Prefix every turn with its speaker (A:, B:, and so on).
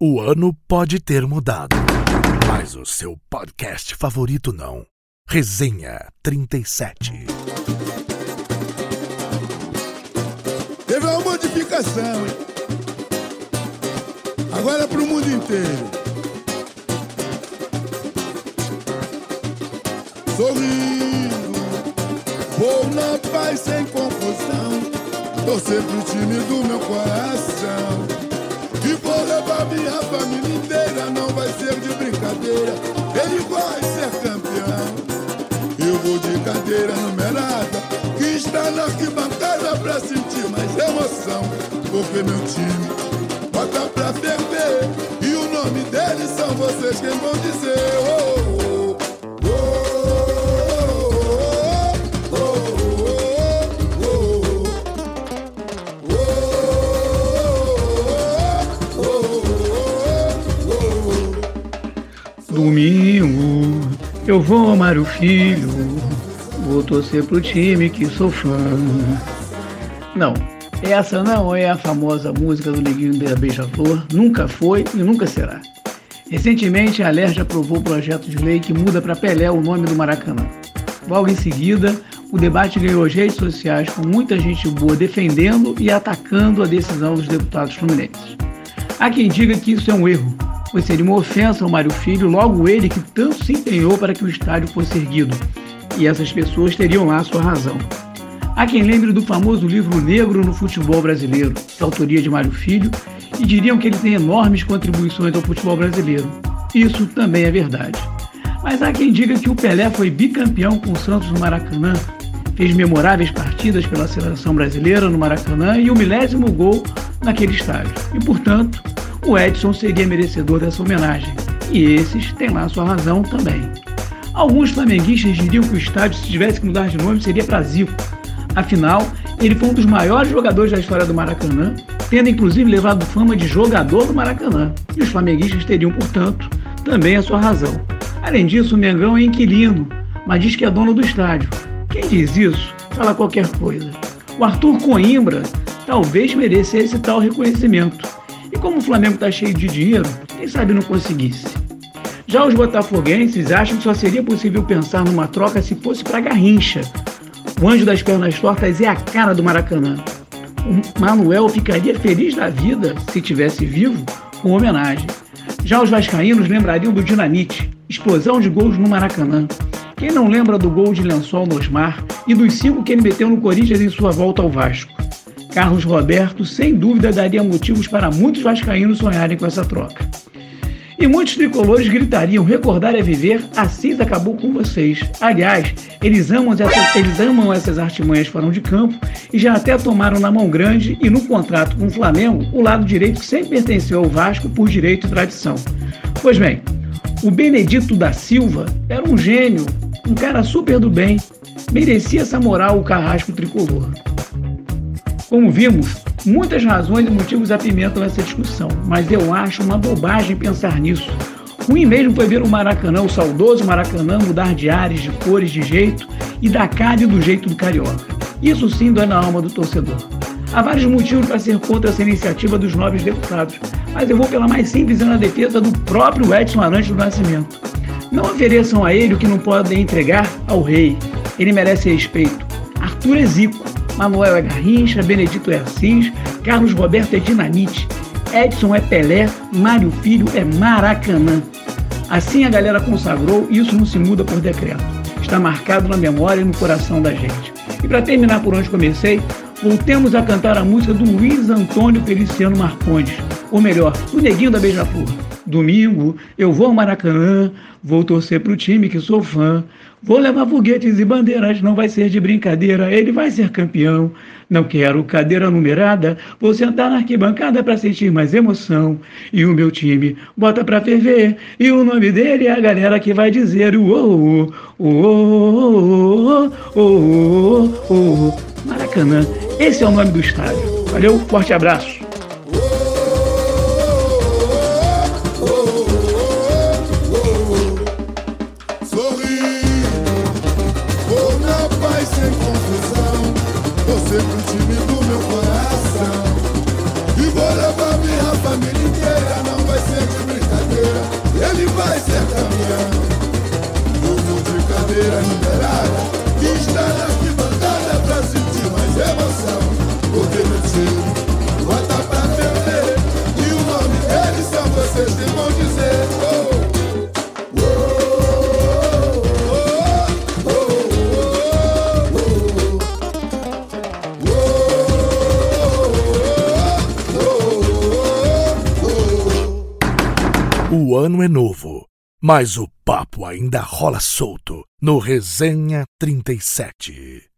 A: O ano pode ter mudado, mas o seu podcast favorito não. Resenha 37.
B: Teve uma modificação, hein? Agora é pro mundo inteiro. Sorrindo, vou na paz sem confusão. Torcer pro time do meu coração. Minha família inteira, não vai ser de brincadeira. Ele vai ser campeão. Eu vou de cadeira numerada, que está na arquibancada pra sentir mais emoção. Porque meu time bota pra ferver. E o nome deles são vocês quem vão dizer. Oh, oh, oh,
C: Domingo eu vou amar o filho, vou torcer pro time que sou fã. Não, essa não é a famosa música do Neguinho da Beija-Flor, nunca foi e nunca será. Recentemente, a Alerj aprovou o projeto de lei que muda para Pelé o nome do Maracanã. Logo em seguida, o debate ganhou as redes sociais com muita gente boa defendendo e atacando a decisão dos deputados fluminenses. Há quem diga que isso é um erro, pois seria uma ofensa ao Mário Filho, logo ele que tanto se empenhou para que o estádio fosse erguido. E essas pessoas teriam lá sua razão. Há quem lembre do famoso livro Negro no Futebol Brasileiro, de autoria de Mário Filho, e diriam que ele tem enormes contribuições ao futebol brasileiro. Isso também é verdade. Mas há quem diga que o Pelé foi bicampeão com o Santos no Maracanã, fez memoráveis partidas pela seleção brasileira no Maracanã e o milésimo gol naquele estádio. E, portanto, o Edson seria merecedor dessa homenagem. E esses têm lá sua razão também. Alguns flamenguistas diriam que o estádio, se tivesse que mudar de nome, seria para Zico. Afinal, ele foi um dos maiores jogadores da história do Maracanã, tendo inclusive levado fama de jogador do Maracanã. E os flamenguistas teriam, portanto, também a sua razão. Além disso, o Mengão é inquilino, mas diz que é dono do estádio. Quem diz isso, fala qualquer coisa. O Arthur Coimbra talvez merecesse tal reconhecimento. Como o Flamengo está cheio de dinheiro, quem sabe não conseguisse. Já os botafoguenses acham que só seria possível pensar numa troca se fosse para Garrincha. O anjo das pernas tortas é a cara do Maracanã. O Manuel ficaria feliz da vida, se tivesse vivo, com homenagem. Já os vascaínos lembrariam do Dinamite, explosão de gols no Maracanã. Quem não lembra do gol de lençol no Osmar e dos cinco que ele meteu no Corinthians em sua volta ao Vasco? Carlos Roberto, sem dúvida, daria motivos para muitos vascaínos sonharem com essa troca. E muitos tricolores gritariam: recordar é viver, Assis acabou com vocês. Aliás, eles amam, essas, eles amam essas artimanhas fora de campo e já até tomaram na mão grande e no contrato com o Flamengo o lado direito que sempre pertenceu ao Vasco por direito e tradição. Pois bem, o Benedito da Silva era um gênio, um cara super do bem, merecia essa moral o carrasco tricolor. Como vimos, muitas razões e motivos apimentam essa discussão, mas eu acho uma bobagem pensar nisso. Ruim mesmo foi ver o Maracanã, o saudoso Maracanã, mudar de ares, de cores, de jeito e da cara e do jeito do carioca. Isso sim dói na alma do torcedor. Há vários motivos para ser contra essa iniciativa dos nobres deputados, mas eu vou pela mais simples e na defesa do próprio Edson Arantes do Nascimento. Não ofereçam a ele o que não podem entregar ao rei. Ele merece respeito. Arthur é Zico. Manuel é Garrincha, Benedito é Assis, Carlos Roberto é Dinamite, Edson é Pelé, Mário Filho é Maracanã. Assim a galera consagrou e isso não se muda por decreto. Está marcado na memória e no coração da gente. E para terminar por onde comecei, voltemos a cantar a música do Luiz Antônio Feliciano Marcondes, ou melhor, o Neguinho da Beija-Flor. Domingo eu vou ao Maracanã, vou torcer pro time que sou fã. Vou levar foguetes e bandeiras, não vai ser de brincadeira, ele vai ser campeão. Não quero cadeira numerada, vou sentar na arquibancada para sentir mais emoção. E o meu time bota pra ferver, e o nome dele é a galera que vai dizer o oh, oh, oh, oh, oh, Maracanã, esse é o nome do estádio. Valeu, forte abraço.
B: liberada Que está na arquibancada pra sentir mais emoção Porque meu tio bota pra ferver E o nome dele só vocês que vão dizer.
A: O ano é novo mas o papo ainda rola solto no Resenha 37.